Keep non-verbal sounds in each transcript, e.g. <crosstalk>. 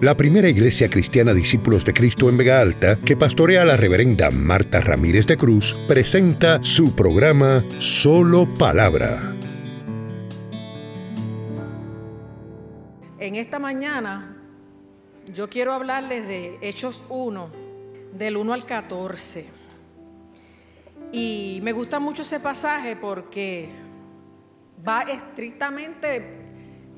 la primera iglesia cristiana Discípulos de Cristo en Vega Alta, que pastorea la reverenda Marta Ramírez de Cruz, presenta su programa Solo Palabra. En esta mañana yo quiero hablarles de Hechos 1, del 1 al 14. Y me gusta mucho ese pasaje porque va estrictamente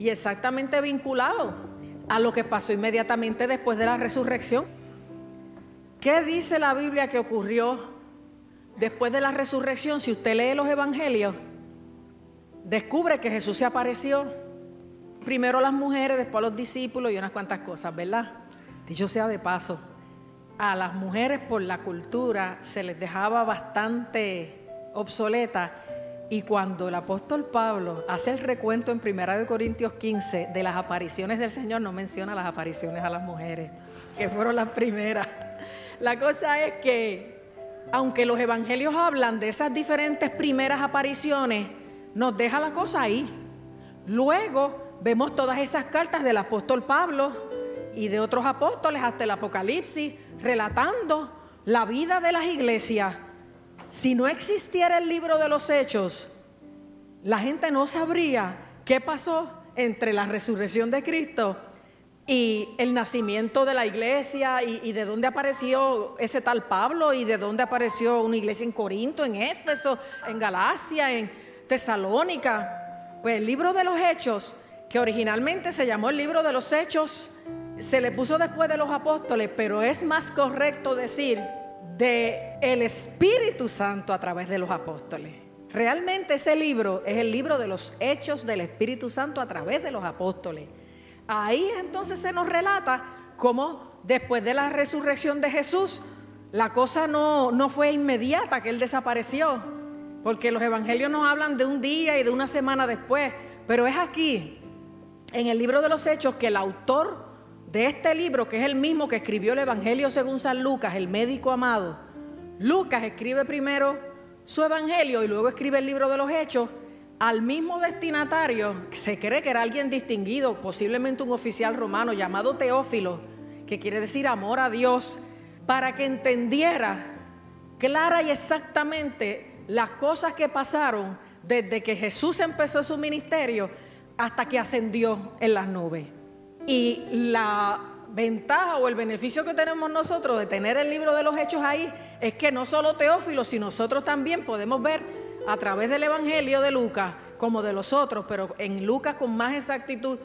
y exactamente vinculado a lo que pasó inmediatamente después de la resurrección. ¿Qué dice la Biblia que ocurrió después de la resurrección? Si usted lee los evangelios, descubre que Jesús se apareció primero a las mujeres, después a los discípulos y unas cuantas cosas, ¿verdad? Dicho sea de paso, a las mujeres por la cultura se les dejaba bastante obsoleta y cuando el apóstol Pablo hace el recuento en 1 Corintios 15 de las apariciones del Señor, no menciona las apariciones a las mujeres, que fueron las primeras. La cosa es que, aunque los evangelios hablan de esas diferentes primeras apariciones, nos deja la cosa ahí. Luego vemos todas esas cartas del apóstol Pablo y de otros apóstoles hasta el Apocalipsis, relatando la vida de las iglesias si no existiera el libro de los hechos, la gente no sabría qué pasó entre la resurrección de Cristo y el nacimiento de la iglesia y, de dónde apareció ese tal Pablo y de dónde apareció una iglesia en Corinto, en Éfeso, en Galacia, en Tesalónica. Pues el libro de los hechos, que originalmente se llamó el libro de los hechos, se le puso después de los apóstoles, pero es más correcto decir de el Espíritu Santo a través de los apóstoles. Realmente ese libro es el libro de los hechos del Espíritu Santo a través de los apóstoles. Ahí entonces se nos relata cómo después de la resurrección de Jesús, la cosa no, no fue inmediata que Él desapareció, porque los evangelios nos hablan de un día y de una semana después, pero es aquí, en el libro de los hechos, que el autor de este libro, que es el mismo que escribió el Evangelio según San Lucas, el médico amado, Lucas escribe primero su Evangelio y luego escribe el libro de los Hechos al mismo destinatario, se cree que era alguien distinguido, posiblemente un oficial romano llamado Teófilo, que quiere decir amor a Dios, para que entendiera clara y exactamente las cosas que pasaron desde que Jesús empezó su ministerio hasta que ascendió en las nubes. Y la ventaja o el beneficio que tenemos nosotros de tener el libro de los hechos ahí es que no solo Teófilo, sino nosotros también podemos ver a través del Evangelio de Lucas como de los otros, pero en Lucas con más exactitud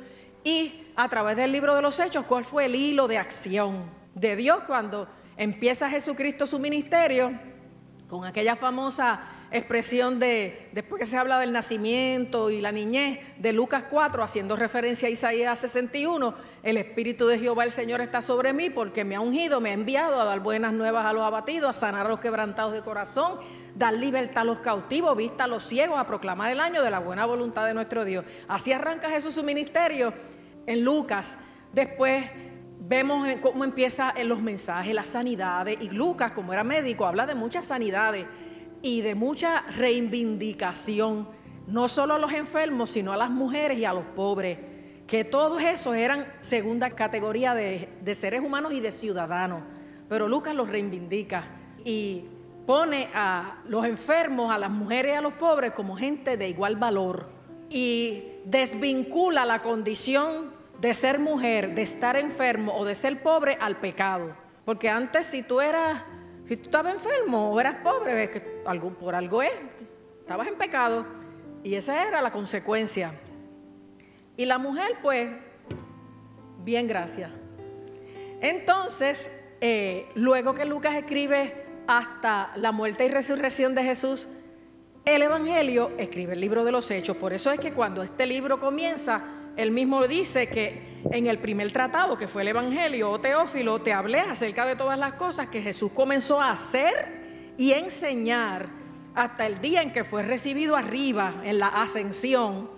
y a través del libro de los hechos cuál fue el hilo de acción de Dios cuando empieza Jesucristo su ministerio con aquella famosa expresión de, después que se habla del nacimiento y la niñez, de Lucas 4, haciendo referencia a Isaías 61, el Espíritu de Jehová el Señor está sobre mí porque me ha ungido, me ha enviado a dar buenas nuevas a los abatidos, a sanar a los quebrantados de corazón, dar libertad a los cautivos, vista a los ciegos, a proclamar el año de la buena voluntad de nuestro Dios. Así arranca Jesús su ministerio en Lucas. Después vemos cómo empieza en los mensajes, las sanidades, y Lucas, como era médico, habla de muchas sanidades y de mucha reivindicación, no solo a los enfermos, sino a las mujeres y a los pobres, que todos esos eran segunda categoría de, seres humanos y de ciudadanos. Pero Lucas los reivindica y pone a los enfermos, a las mujeres y a los pobres como gente de igual valor y desvincula la condición de ser mujer, de estar enfermo o de ser pobre al pecado. Porque antes si tú eras si tú estabas enfermo o eras pobre, que por algo es, estabas en pecado. Y esa era la consecuencia. Y la mujer, pues, bien, gracias. Entonces, eh, luego que Lucas escribe hasta la muerte y resurrección de Jesús, el Evangelio escribe el libro de los Hechos. Por eso es que cuando este libro comienza, él mismo dice que en el primer tratado, que fue el Evangelio, o Teófilo, te hablé acerca de todas las cosas que Jesús comenzó a hacer y enseñar hasta el día en que fue recibido arriba en la ascensión,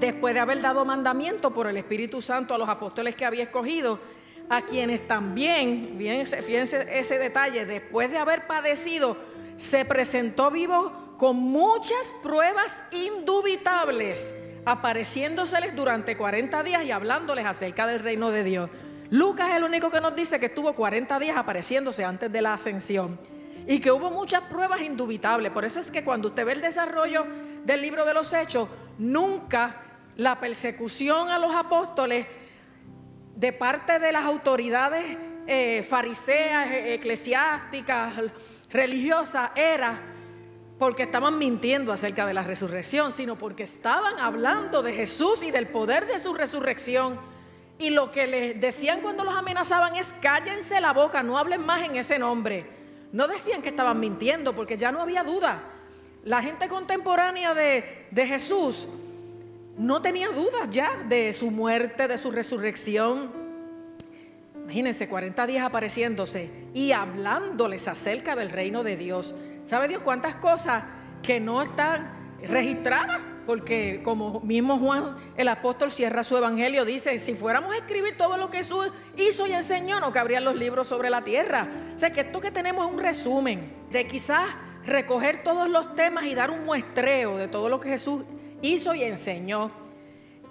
después de haber dado mandamiento por el Espíritu Santo a los apóstoles que había escogido, a quienes también, fíjense, fíjense ese detalle, después de haber padecido, se presentó vivo con muchas pruebas indubitables apareciéndoseles durante 40 días y hablándoles acerca del reino de Dios. Lucas es el único que nos dice que estuvo 40 días apareciéndose antes de la ascensión y que hubo muchas pruebas indubitables. Por eso es que cuando usted ve el desarrollo del libro de los hechos, nunca la persecución a los apóstoles de parte de las autoridades eh, fariseas, e, eclesiásticas, religiosas, era porque estaban mintiendo acerca de la resurrección, sino porque estaban hablando de Jesús y del poder de su resurrección. Y lo que les decían cuando los amenazaban es cállense la boca, no hablen más en ese nombre. No decían que estaban mintiendo porque ya no había duda. La gente contemporánea de, de Jesús no tenía dudas ya de su muerte, de su resurrección. Imagínense, 40 días apareciéndose y hablándoles acerca del reino de Dios. ¿Sabe Dios cuántas cosas que no están registradas? Porque como mismo Juan el apóstol cierra su evangelio, dice, si fuéramos a escribir todo lo que Jesús hizo y enseñó, no cabrían los libros sobre la tierra. O sea que esto que tenemos es un resumen de quizás recoger todos los temas y dar un muestreo de todo lo que Jesús hizo y enseñó.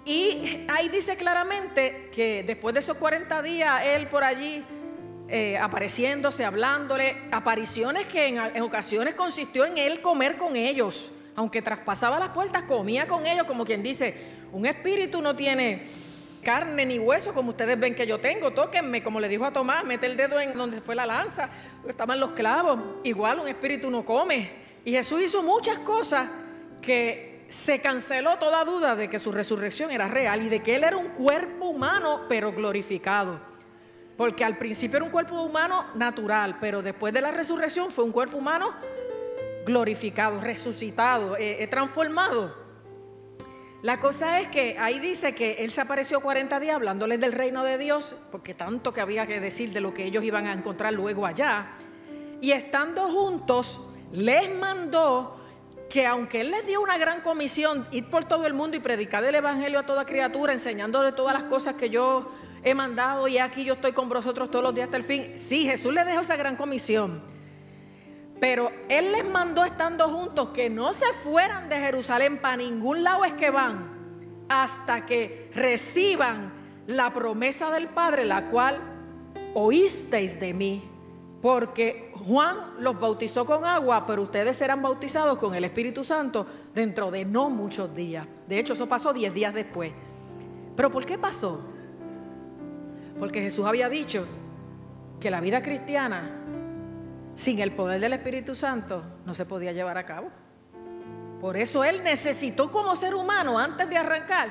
Y ahí dice claramente que después de esos 40 días, él por allí eh, apareciéndose, hablándole, apariciones que en, ocasiones consistió en él comer con ellos. Aunque traspasaba las puertas, comía con ellos, como quien dice, un espíritu no tiene carne ni hueso como ustedes ven que yo tengo. Tóquenme, como le dijo a Tomás, mete el dedo en donde fue la lanza, estaban los clavos. Igual un espíritu no come. Y Jesús hizo muchas cosas que se canceló toda duda de que su resurrección era real y de que él era un cuerpo humano pero glorificado. Porque al principio era un cuerpo humano natural, pero después de la resurrección fue un cuerpo humano glorificado, resucitado, eh, eh, transformado. La cosa es que ahí dice que él se apareció 40 días hablándoles del reino de Dios, porque tanto que había que decir de lo que ellos iban a encontrar luego allá. Y estando juntos, les mandó que aunque Él les dio una gran comisión, ir por todo el mundo y predicar el Evangelio a toda criatura, enseñándole todas las cosas que yo he mandado y aquí yo estoy con vosotros todos los días hasta el fin. Sí, Jesús les dejó esa gran comisión. Pero Él les mandó estando juntos que no se fueran de Jerusalén para ningún lado es que van hasta que reciban la promesa del Padre, la cual oísteis de mí. Porque Juan los bautizó con agua, pero ustedes serán bautizados con el Espíritu Santo dentro de no muchos días. De hecho, eso pasó diez días después. ¿Pero por qué pasó? Porque Jesús había dicho que la vida cristiana sin el poder del Espíritu Santo no se podía llevar a cabo. Por eso Él necesitó como ser humano, antes de arrancar,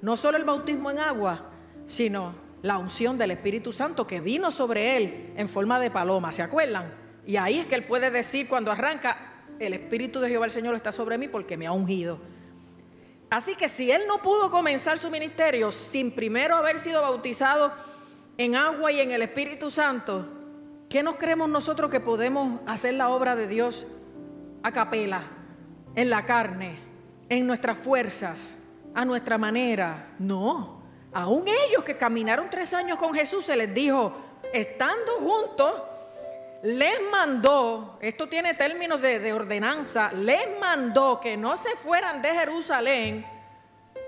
no solo el bautismo en agua, sino la unción del Espíritu Santo que vino sobre Él en forma de paloma. ¿Se acuerdan? Y ahí es que él puede decir cuando arranca, el Espíritu de Jehová el Señor está sobre mí porque me ha ungido. Así que si él no pudo comenzar su ministerio sin primero haber sido bautizado en agua y en el Espíritu Santo, ¿qué nos creemos nosotros que podemos hacer la obra de Dios a capela, en la carne, en nuestras fuerzas, a nuestra manera? No. Aún ellos que caminaron tres años con Jesús se les dijo, estando juntos, les mandó, esto tiene términos de, ordenanza, les mandó que no se fueran de Jerusalén,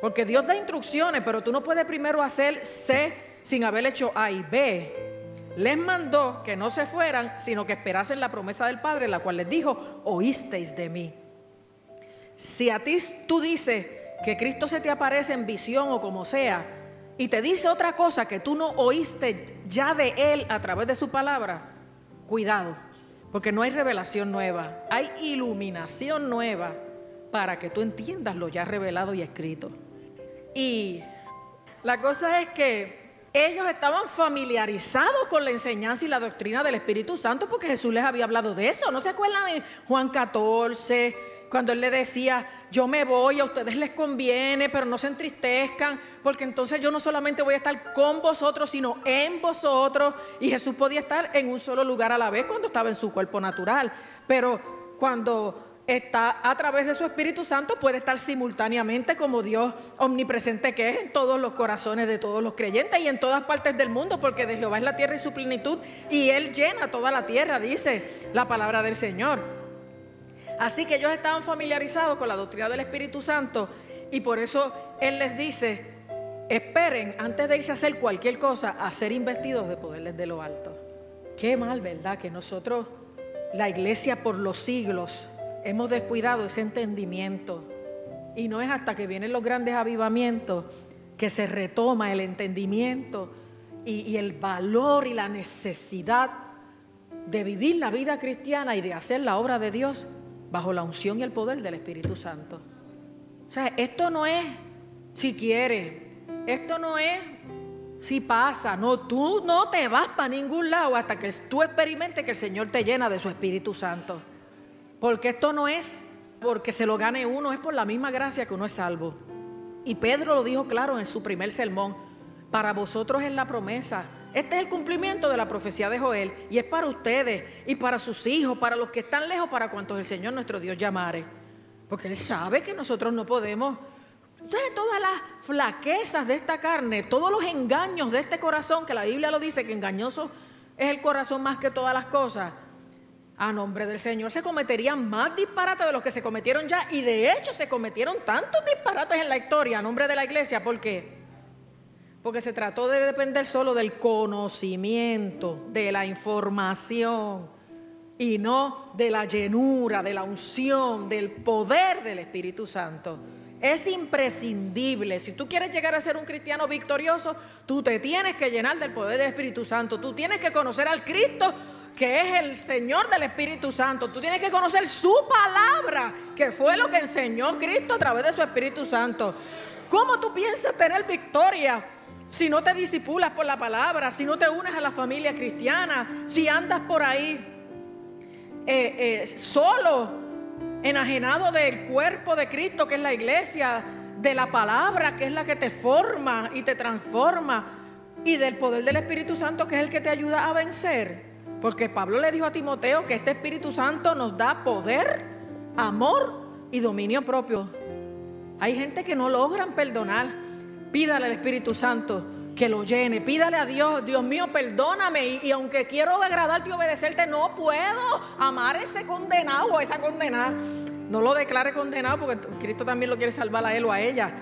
porque Dios da instrucciones, pero tú no puedes primero hacer C sin haber hecho A y B. Les mandó que no se fueran, sino que esperasen la promesa del Padre, la cual les dijo, oísteis de mí. Si a ti tú dices que Cristo se te aparece en visión o como sea, y te dice otra cosa que tú no oíste ya de Él a través de su palabra, Cuidado, porque no hay revelación nueva, hay iluminación nueva para que tú entiendas lo ya revelado y escrito. Y la cosa es que ellos estaban familiarizados con la enseñanza y la doctrina del Espíritu Santo porque Jesús les había hablado de eso. ¿No se acuerdan de Juan 14, cuando él le decía, yo me voy, a ustedes les conviene, pero no se entristezcan, porque entonces yo no solamente voy a estar con vosotros, sino en vosotros. Y Jesús podía estar en un solo lugar a la vez cuando estaba en su cuerpo natural, pero cuando está a través de su Espíritu Santo puede estar simultáneamente como Dios omnipresente que es en todos los corazones de todos los creyentes y en todas partes del mundo, porque de Jehová es la tierra y su plenitud, y Él llena toda la tierra, dice la palabra del Señor. Así que ellos estaban familiarizados con la doctrina del Espíritu Santo Y por eso Él les dice, esperen antes de irse a hacer cualquier cosa, a ser investidos de poder desde lo alto. Qué mal, ¿verdad? Que nosotros, la iglesia por los siglos, hemos descuidado ese entendimiento. Y no es hasta que vienen los grandes avivamientos que se retoma el entendimiento y, el valor y la necesidad de vivir la vida cristiana y de hacer la obra de Dios bajo la unción y el poder del Espíritu Santo. O sea, esto no es si quieres, esto no es si pasa, no, tú no te vas para ningún lado hasta que tú experimentes que el Señor te llena de su Espíritu Santo. Porque esto no es porque se lo gane uno, es por la misma gracia que uno es salvo. Y Pedro lo dijo claro en su primer sermón, para vosotros es la promesa. Este es el cumplimiento de la profecía de Joel y es para ustedes y para sus hijos, para los que están lejos, para cuantos el Señor nuestro Dios llamare. Porque Él sabe que nosotros no podemos. Entonces todas las flaquezas de esta carne, todos los engaños de este corazón, que la Biblia lo dice, que engañoso es el corazón más que todas las cosas, a nombre del Señor se cometerían más disparates de los que se cometieron ya y de hecho se cometieron tantos disparates en la historia a nombre de la iglesia. ¿Por qué? Porque se trató de depender solo del conocimiento, de la información y no de la llenura, de la unción, del poder del Espíritu Santo. Es imprescindible. Si tú quieres llegar a ser un cristiano victorioso, tú te tienes que llenar del poder del Espíritu Santo. Tú tienes que conocer al Cristo que es el Señor del Espíritu Santo. Tú tienes que conocer su palabra, que fue lo que enseñó Cristo a través de su Espíritu Santo. ¿Cómo tú piensas tener victoria si no te disipulas por la palabra, si no te unes a la familia cristiana, si andas por ahí eh, eh, solo, enajenado del cuerpo de Cristo, que es la iglesia, de la palabra, que es la que te forma y te transforma, y del poder del Espíritu Santo, que es el que te ayuda a vencer? Porque Pablo le dijo a Timoteo que este Espíritu Santo nos da poder, amor y dominio propio. Hay gente que no logran perdonar. Pídale al Espíritu Santo que lo llene. Pídale a Dios, Dios mío, perdóname. Y, y, aunque quiero agradarte y obedecerte, no puedo amar ese condenado o a esa condenada. No lo declare condenado porque Cristo también lo quiere salvar a él o a ella.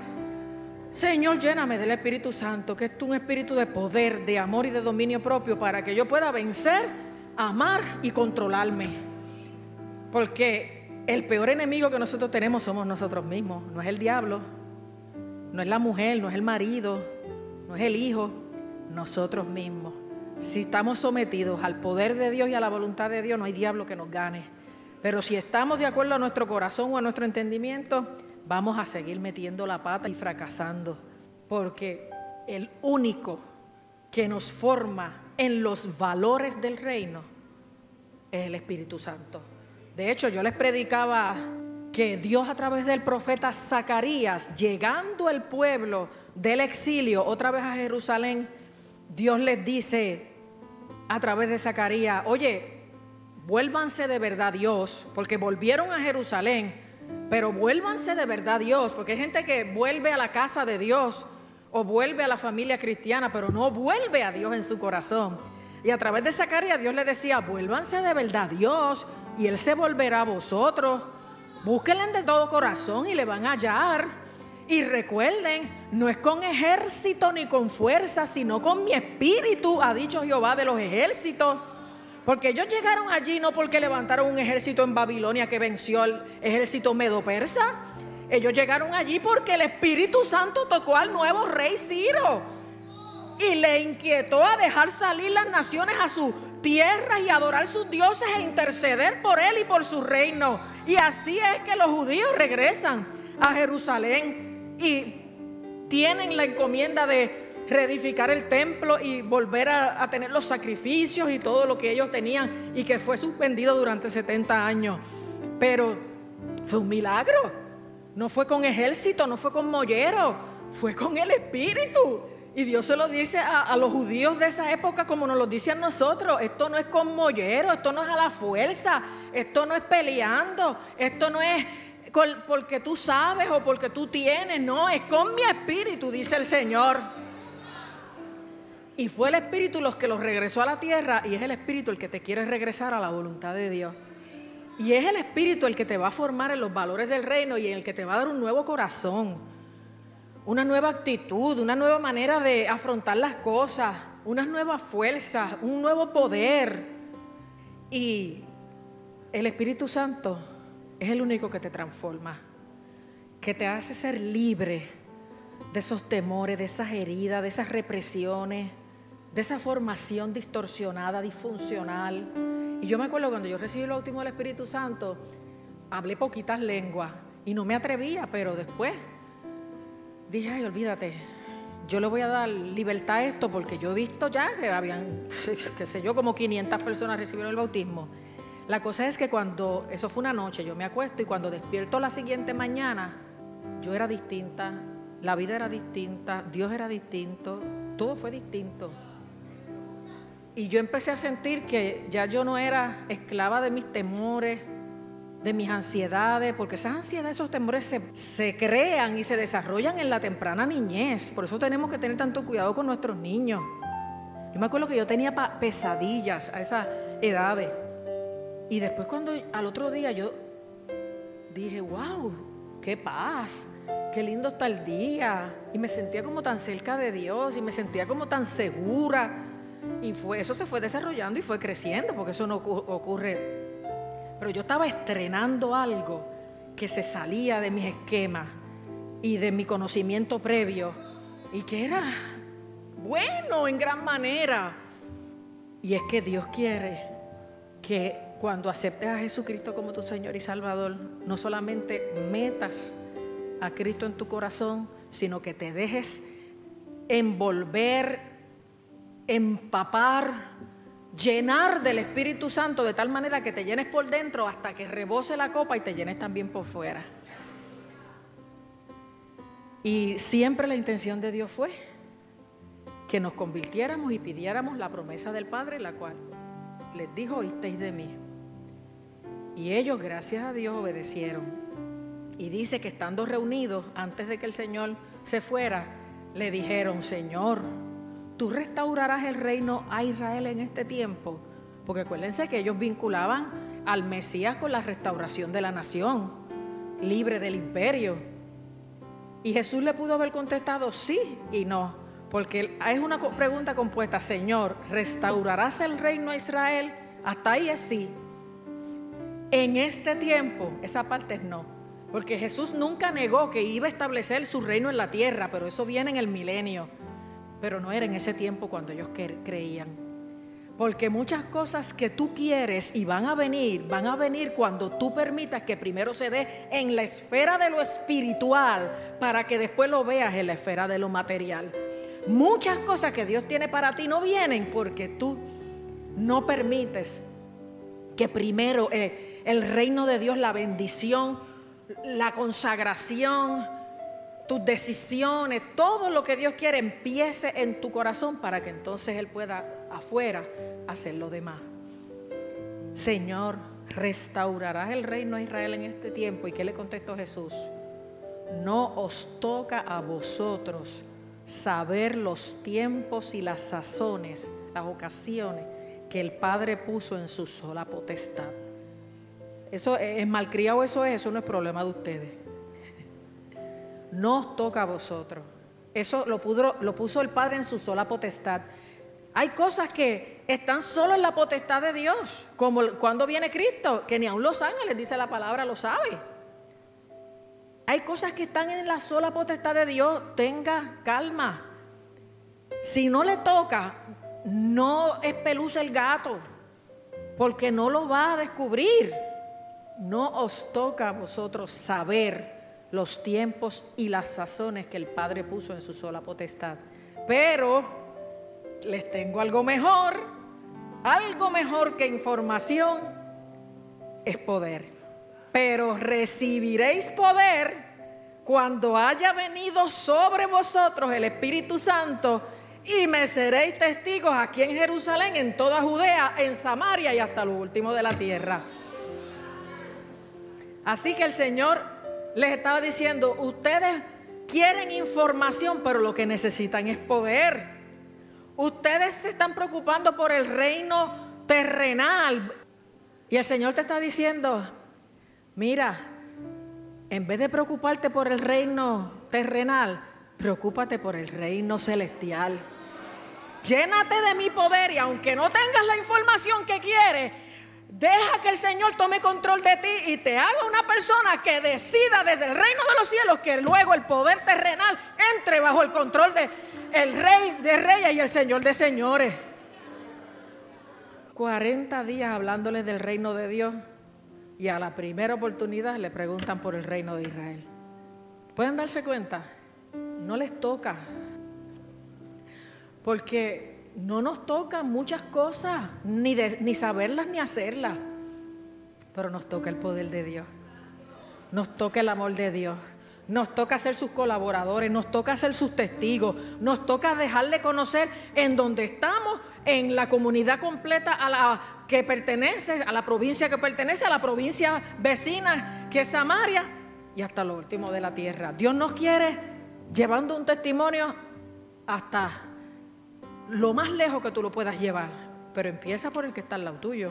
Señor, lléname del Espíritu Santo, que es un espíritu de poder, de amor y de dominio propio para que yo pueda vencer amar y controlarme. Porque el peor enemigo que nosotros tenemos somos nosotros mismos. No es el diablo, no es la mujer, no es el marido, no es el hijo, nosotros mismos. Si estamos sometidos al poder de Dios y a la voluntad de Dios, no hay diablo que nos gane. Pero si estamos de acuerdo a nuestro corazón o a nuestro entendimiento, vamos a seguir metiendo la pata y fracasando. Porque el único que nos forma en los valores del reino es el Espíritu Santo. De hecho, yo les predicaba que Dios a través del profeta Zacarías, llegando el pueblo del exilio otra vez a Jerusalén, Dios les dice a través de Zacarías, oye, vuélvanse de verdad Dios, porque volvieron a Jerusalén, pero vuélvanse de verdad Dios, porque hay gente que vuelve a la casa de Dios o vuelve a la familia cristiana, pero no vuelve a Dios en su corazón. Y a través de Zacarías Dios le decía, vuélvanse de verdad a Dios y Él se volverá a vosotros. Búsquenle de todo corazón y le van a hallar. Y recuerden, no es con ejército ni con fuerza, sino con mi espíritu, ha dicho Jehová de los ejércitos. Porque ellos llegaron allí no porque levantaron un ejército en Babilonia que venció al ejército medo-persa. Ellos llegaron allí porque el Espíritu Santo tocó al nuevo rey Ciro y le inquietó a dejar salir las naciones a su tierra y adorar sus dioses e interceder por él y por su reino. Y así es que los judíos regresan a Jerusalén y tienen la encomienda de reedificar el templo y volver a, a, tener los sacrificios y todo lo que ellos tenían y que fue suspendido durante 70 años. Pero fue un milagro. No fue con ejército, no fue con mollero, fue con el Espíritu. Y Dios se lo dice a, los judíos de esa época como nos lo dice a nosotros. Esto no es con mollero, esto no es a la fuerza, esto no es peleando, esto no es porque tú sabes o porque tú tienes, no, es con mi espíritu, dice el Señor. Y fue el espíritu los que los regresó a la tierra y es el espíritu el que te quiere regresar a la voluntad de Dios. Y es el Espíritu el que te va a formar en los valores del reino y el que te va a dar un nuevo corazón. una nueva actitud, una nueva manera de afrontar las cosas, unas nuevas fuerzas, un nuevo poder. Y el Espíritu Santo es el único que te transforma, que te hace ser libre de esos temores, de esas heridas, de esas represiones, de esa formación distorsionada, disfuncional. Y yo me acuerdo cuando yo recibí el último del Espíritu Santo, hablé poquitas lenguas y no me atrevía, pero después dije, ay, olvídate, yo le voy a dar libertad a esto porque yo he visto ya que habían, <laughs> qué sé yo, como 500 personas recibieron el bautismo. La cosa es que cuando, eso fue una noche, yo me acuesto y cuando despierto la siguiente mañana, yo era distinta, la vida era distinta, Dios era distinto, todo fue distinto. Y yo empecé a sentir que ya yo no era esclava de mis temores, de mis ansiedades, porque esas ansiedades, esos temores se, se, crean y se desarrollan en la temprana niñez. Por eso tenemos que tener tanto cuidado con nuestros niños. Yo me acuerdo que yo tenía pesadillas a esas edades. Y después cuando al otro día yo dije, wow, qué paz, qué lindo está el día. Y me sentía como tan cerca de Dios y me sentía como tan segura. Y fue, eso se fue desarrollando y fue creciendo, porque eso no ocurre pero yo estaba estrenando algo que se salía de mis esquemas y de mi conocimiento previo y que era bueno en gran manera. Y es que Dios quiere que cuando aceptes a Jesucristo como tu Señor y Salvador, no solamente metas a Cristo en tu corazón, sino que te dejes envolver, empapar llenar del Espíritu Santo de tal manera que te llenes por dentro hasta que rebose la copa y te llenes también por fuera. Y siempre la intención de Dios fue que nos convirtiéramos y pidiéramos la promesa del Padre, la cual les dijo, oísteis de mí. Y ellos, gracias a Dios, obedecieron. Y dice que estando reunidos, antes de que el Señor se fuera, le dijeron, Señor, tú restaurarás el reino a Israel en este tiempo. Porque acuérdense que ellos vinculaban al Mesías con la restauración de la nación, libre del imperio. Y Jesús le pudo haber contestado sí y no, porque es una pregunta compuesta, Señor, ¿restaurarás el reino a Israel? Hasta ahí es sí. En este tiempo, esa parte es no. Porque Jesús nunca negó que iba a establecer su reino en la tierra, pero eso viene en el milenio pero no era en ese tiempo cuando ellos creían. Porque muchas cosas que tú quieres y van a venir, van a venir cuando tú permitas que primero se dé en la esfera de lo espiritual para que después lo veas en la esfera de lo material. Muchas cosas que Dios tiene para ti no vienen porque tú no permites que primero eh, el reino de Dios, la bendición, la consagración, tus decisiones, todo lo que Dios quiere empiece en tu corazón para que entonces Él pueda afuera hacer lo demás. Señor, restaurarás el reino de Israel en este tiempo. ¿Y qué le contestó Jesús? No os toca a vosotros saber los tiempos y las sazones, las ocasiones que el Padre puso en su sola potestad. Eso es malcriado, eso es, eso no es problema de ustedes no os toca a vosotros. Eso lo, puso el Padre en su sola potestad. Hay cosas que están solo en la potestad de Dios, como cuando viene Cristo, que ni aun los ángeles, dice la palabra, lo sabe. Hay cosas que están en la sola potestad de Dios, tenga calma. Si no le toca, no espeluce el gato, porque no lo va a descubrir. No os toca a vosotros saber los tiempos y las sazones que el Padre puso en su sola potestad. Pero les tengo algo mejor, algo mejor que información es poder. Pero recibiréis poder cuando haya venido sobre vosotros el Espíritu Santo y me seréis testigos aquí en Jerusalén, en toda Judea, en Samaria y hasta lo último de la tierra. Así que el Señor les estaba diciendo, ustedes quieren información, pero lo que necesitan es poder. Ustedes se están preocupando por el reino terrenal. Y el Señor te está diciendo, mira, en vez de preocuparte por el reino terrenal, Preocúpate por el reino celestial. Llénate de mi poder y aunque no tengas la información que quieres, deja que el Señor tome control de ti y te haga una persona que decida desde el reino de los cielos que luego el poder terrenal entre bajo el control de el rey de reyes y el señor de señores. 40 días hablándoles del reino de Dios y a la primera oportunidad le preguntan por el reino de Israel. ¿Pueden darse cuenta? No les toca porque no nos tocan muchas cosas, ni, ni saberlas ni hacerlas. Pero nos toca el poder de Dios. Nos toca el amor de Dios. Nos toca ser sus colaboradores, nos toca ser sus testigos, nos toca dejarle conocer en donde estamos, en la comunidad completa a la que pertenece, a la provincia que pertenece, a la provincia vecina que es Samaria y hasta lo último de la tierra. Dios nos quiere llevando un testimonio hasta lo más lejos que tú lo puedas llevar, pero empieza por el que está al lado tuyo.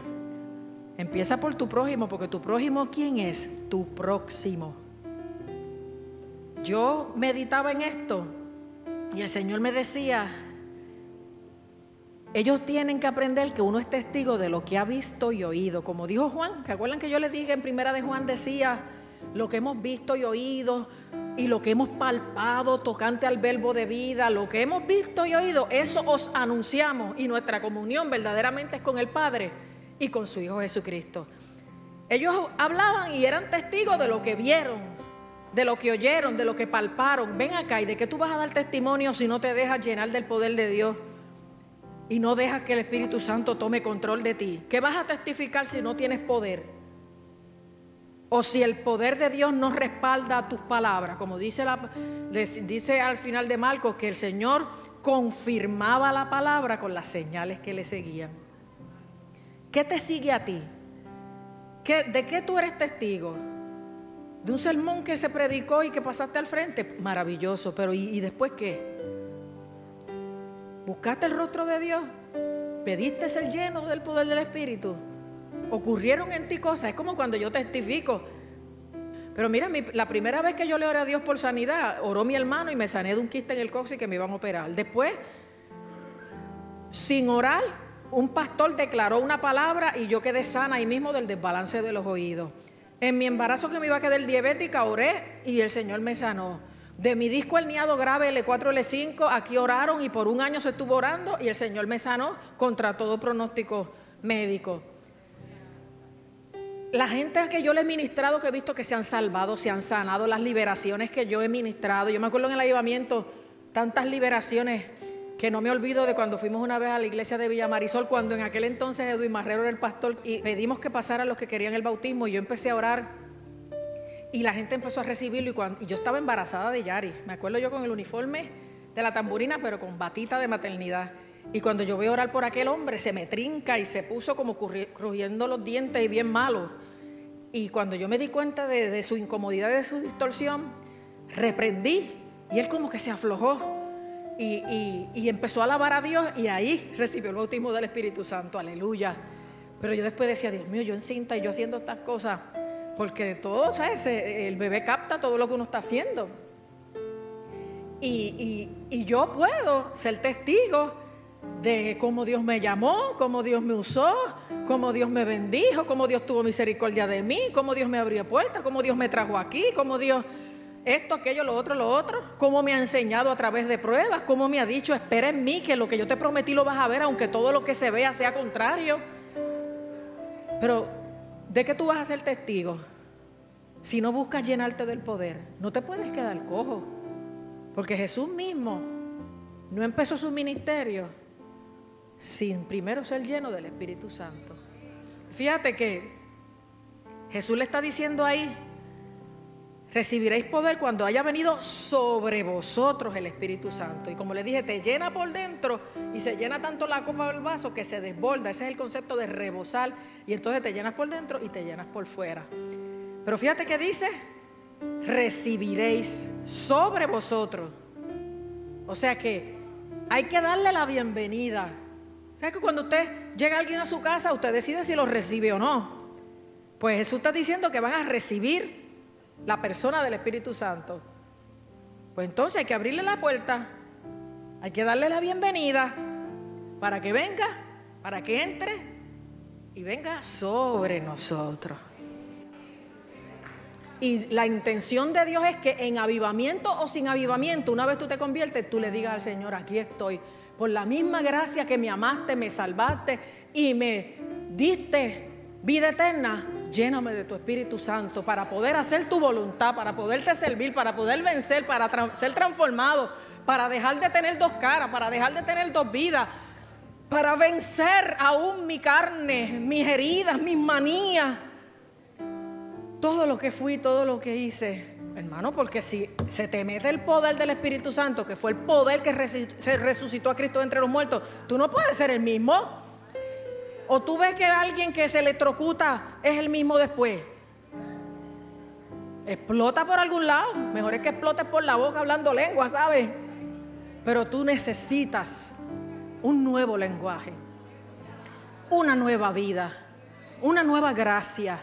Empieza por tu prójimo, porque tu prójimo, ¿quién es? Tu próximo. Yo meditaba en esto y el Señor me decía, ellos tienen que aprender que uno es testigo de lo que ha visto y oído. Como dijo Juan, que acuerdan que yo les dije en primera de Juan decía, lo que hemos visto y oído, y lo que hemos palpado tocante al verbo de vida, lo que hemos visto y oído, eso os anunciamos y nuestra comunión verdaderamente es con el Padre y con su Hijo Jesucristo. Ellos hablaban y eran testigos de lo que vieron, de lo que oyeron, de lo que palparon. Ven acá y de qué tú vas a dar testimonio si no te dejas llenar del poder de Dios y no dejas que el Espíritu Santo tome control de ti. ¿Qué vas a testificar si no tienes poder? O si el poder de Dios no respalda tus palabras, como dice, dice al final de Marcos, que el Señor confirmaba la palabra con las señales que le seguían. ¿Qué te sigue a ti? ¿De qué tú eres testigo? ¿De un sermón que se predicó y que pasaste al frente? Maravilloso, pero ¿y, y después qué? ¿Buscaste el rostro de Dios? ¿Pediste ser lleno del poder del Espíritu? Ocurrieron en ti cosas. Es como cuando yo testifico. Pero mira, la primera vez que yo le oré a Dios por sanidad, oró mi hermano y me sané de un quiste en el coxis que me iban a operar. Después, sin orar, un pastor declaró una palabra y yo quedé sana ahí mismo del desbalance de los oídos. En mi embarazo que me iba a quedar diabética, oré y el Señor me sanó. De mi disco herniado grave L4, L5, aquí oraron y por un año se estuvo orando y el Señor me sanó contra todo pronóstico médico. La gente que yo le he ministrado, que he visto que se han salvado, se han sanado, las liberaciones que yo he ministrado. Yo me acuerdo en el ayudamiento, tantas liberaciones que no me olvido de cuando fuimos una vez a la iglesia de Villa Marisol, cuando en aquel entonces Edwin Marrero era el pastor y pedimos que pasaran los que querían el bautismo y yo empecé a orar y la gente empezó a recibirlo y, y yo estaba embarazada de Yari. Me acuerdo yo con el uniforme de la tamburina, pero con batita de maternidad. Y cuando yo veo orar por aquel hombre, se me trinca y se puso como crujiendo los dientes y bien malo. Y cuando yo me di cuenta de, su incomodidad, de su distorsión, reprendí y él como que se aflojó. Y, empezó a alabar a Dios y ahí recibió el bautismo del Espíritu Santo, aleluya. Pero yo después decía, Dios mío, yo encinta y yo haciendo estas cosas, porque todo, ¿sabes? El bebé capta todo lo que uno está haciendo. Y yo puedo ser testigo de cómo Dios me llamó, cómo Dios me usó, cómo Dios me bendijo, cómo Dios tuvo misericordia de mí, cómo Dios me abrió puertas, cómo Dios me trajo aquí, cómo Dios esto, aquello, lo otro, lo otro, cómo me ha enseñado a través de pruebas, cómo me ha dicho, espera en mí que lo que yo te prometí lo vas a ver, aunque todo lo que se vea sea contrario. Pero, ¿de qué tú vas a ser testigo? Si no buscas llenarte del poder, no te puedes quedar cojo. Porque Jesús mismo no empezó su ministerio sin primero ser lleno del Espíritu Santo. Fíjate que Jesús le está diciendo ahí, recibiréis poder cuando haya venido sobre vosotros el Espíritu Santo. Y como le dije, te llena por dentro y se llena tanto la copa del vaso que se desborda. Ese es el concepto de rebosar. Y entonces te llenas por dentro y te llenas por fuera. Pero fíjate que dice, recibiréis sobre vosotros. O sea que hay que darle la bienvenida ¿Sabe que cuando usted llega alguien a su casa, usted decide si lo recibe o no? Pues Jesús está diciendo que van a recibir la persona del Espíritu Santo. Pues entonces hay que abrirle la puerta, hay que darle la bienvenida para que venga, para que entre y venga sobre nosotros. Y la intención de Dios es que en avivamiento o sin avivamiento, una vez tú te conviertes, tú le digas al Señor, aquí estoy, por la misma gracia que me amaste, me salvaste y me diste vida eterna, lléname de tu Espíritu Santo para poder hacer tu voluntad, para poderte servir, para poder vencer, para ser transformado, para dejar de tener dos caras, para dejar de tener dos vidas, para vencer aún mi carne, mis heridas, mis manías. Todo lo que fui, todo lo que hice, hermano, porque si se te mete el poder del Espíritu Santo, que fue el poder que se resucitó a Cristo entre los muertos, tú no puedes ser el mismo. O tú ves que alguien que se electrocuta es el mismo después. Explota por algún lado. Mejor es que explotes por la boca hablando lengua, ¿sabes? Pero tú necesitas un nuevo lenguaje, una nueva vida, una nueva gracia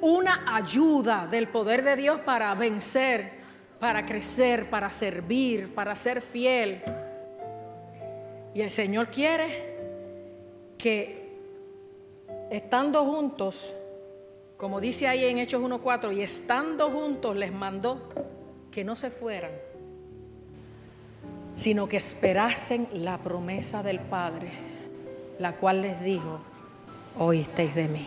una ayuda del poder de Dios para vencer, para crecer, para servir, para ser fiel. Y el Señor quiere que estando juntos, como dice ahí en Hechos 1.4, y estando juntos les mandó que no se fueran, sino que esperasen la promesa del Padre, la cual les dijo, oísteis de mí.